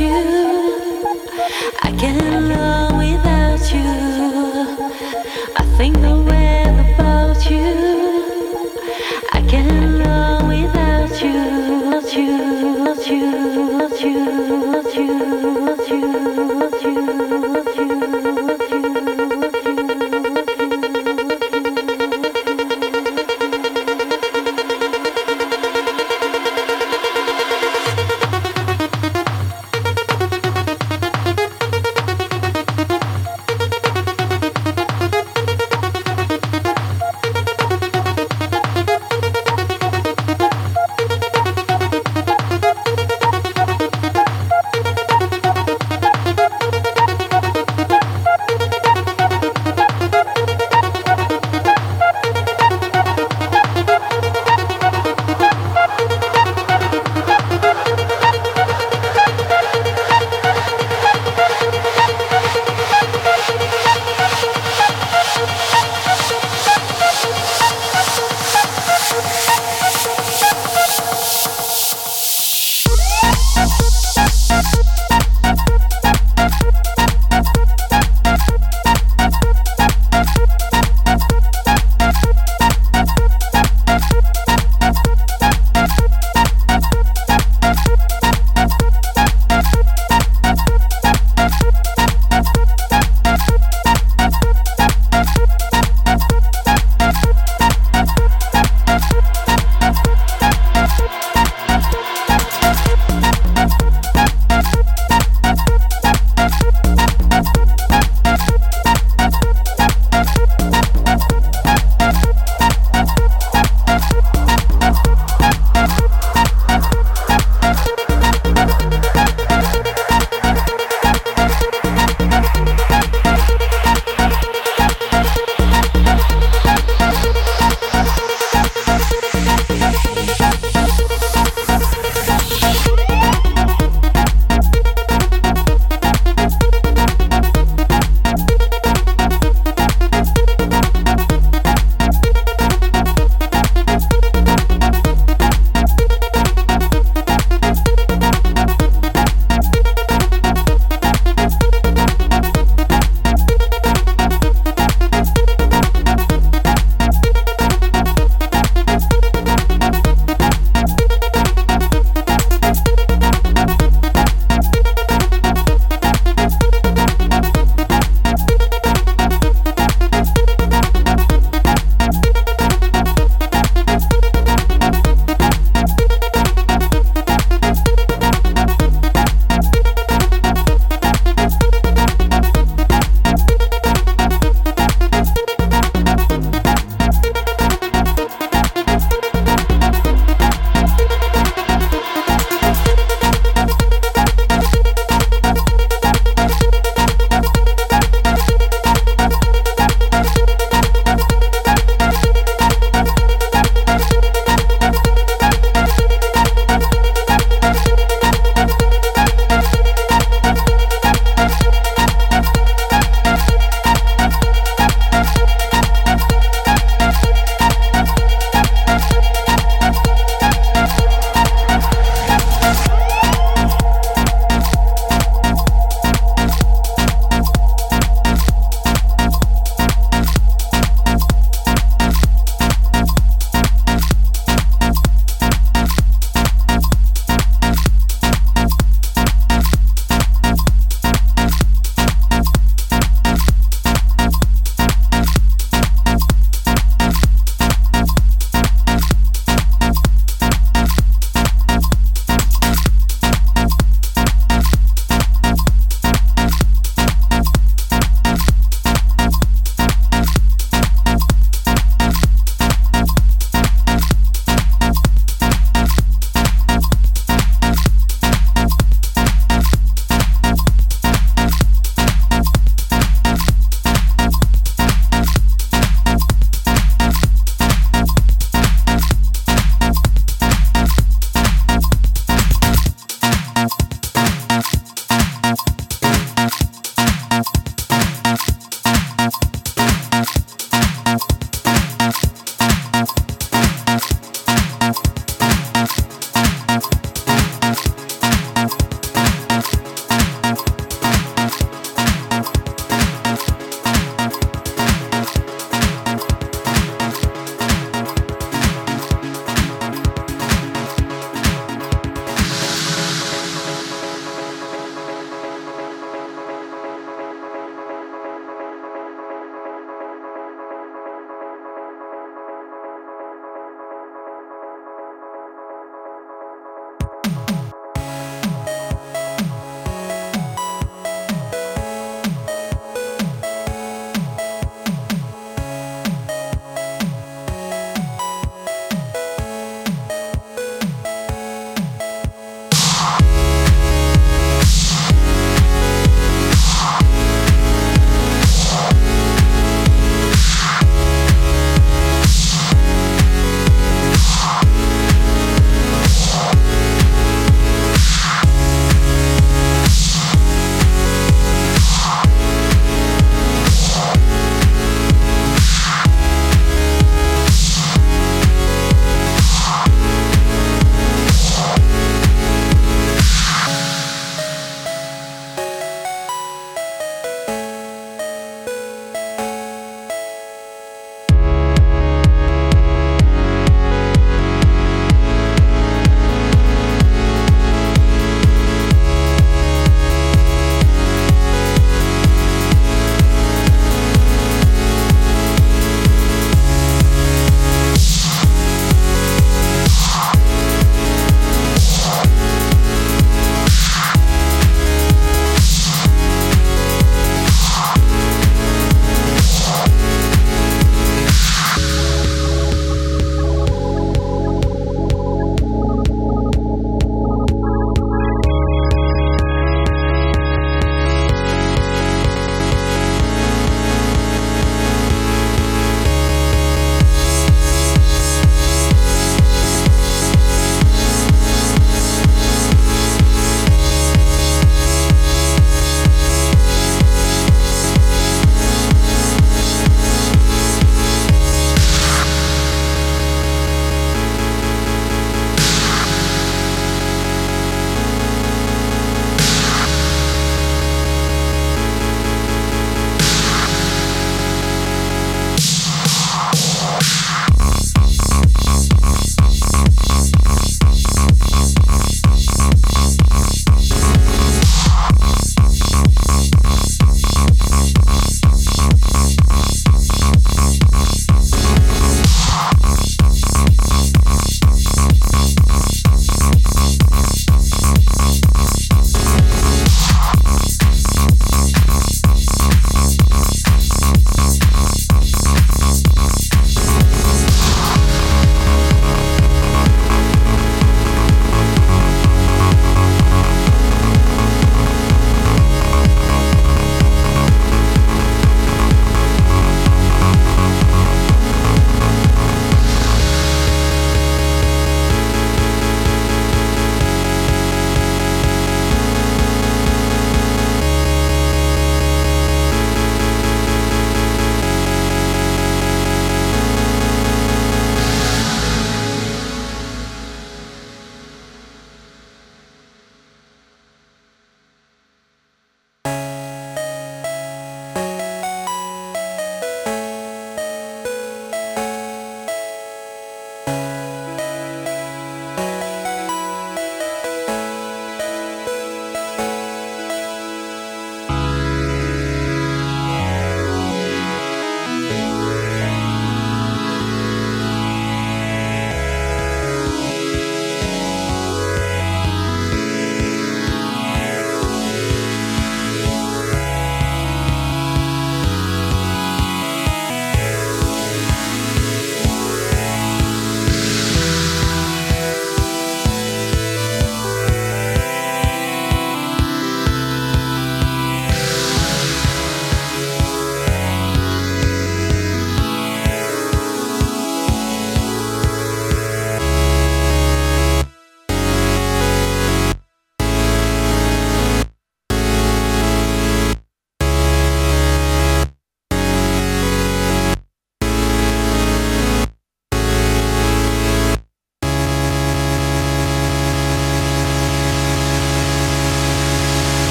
you. I can't.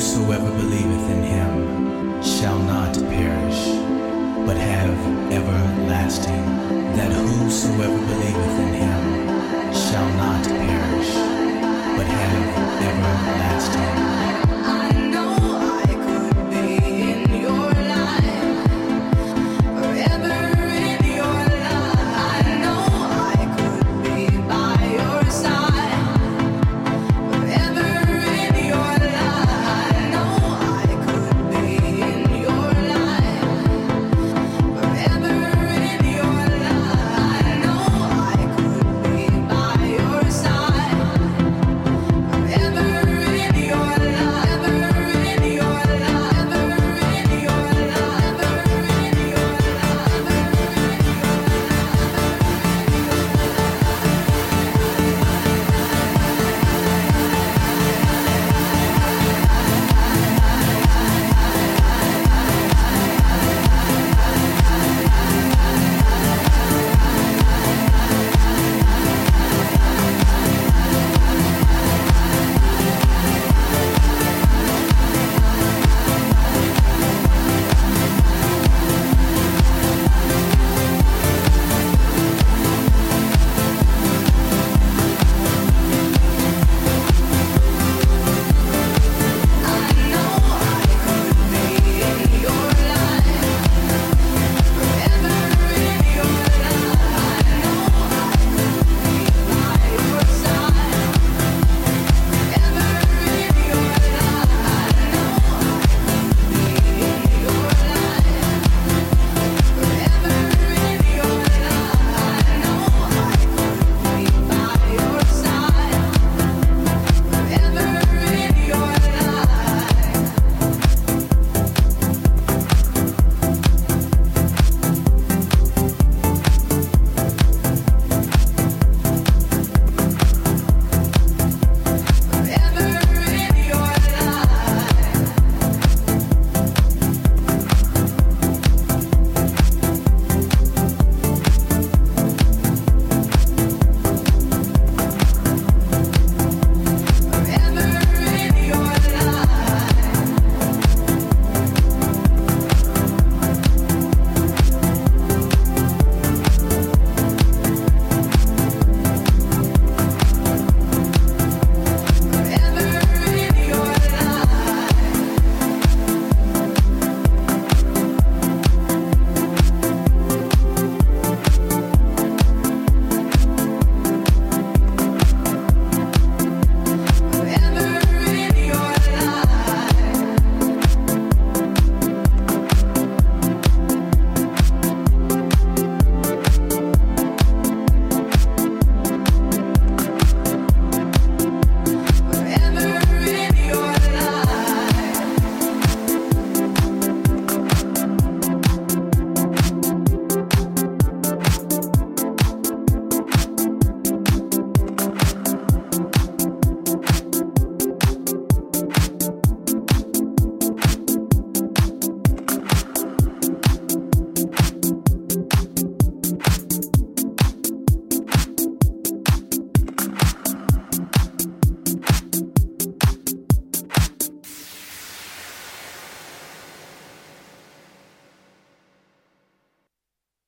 Whosoever believeth in him shall not perish, but have everlasting. That whosoever believeth in him shall not perish, but have everlasting.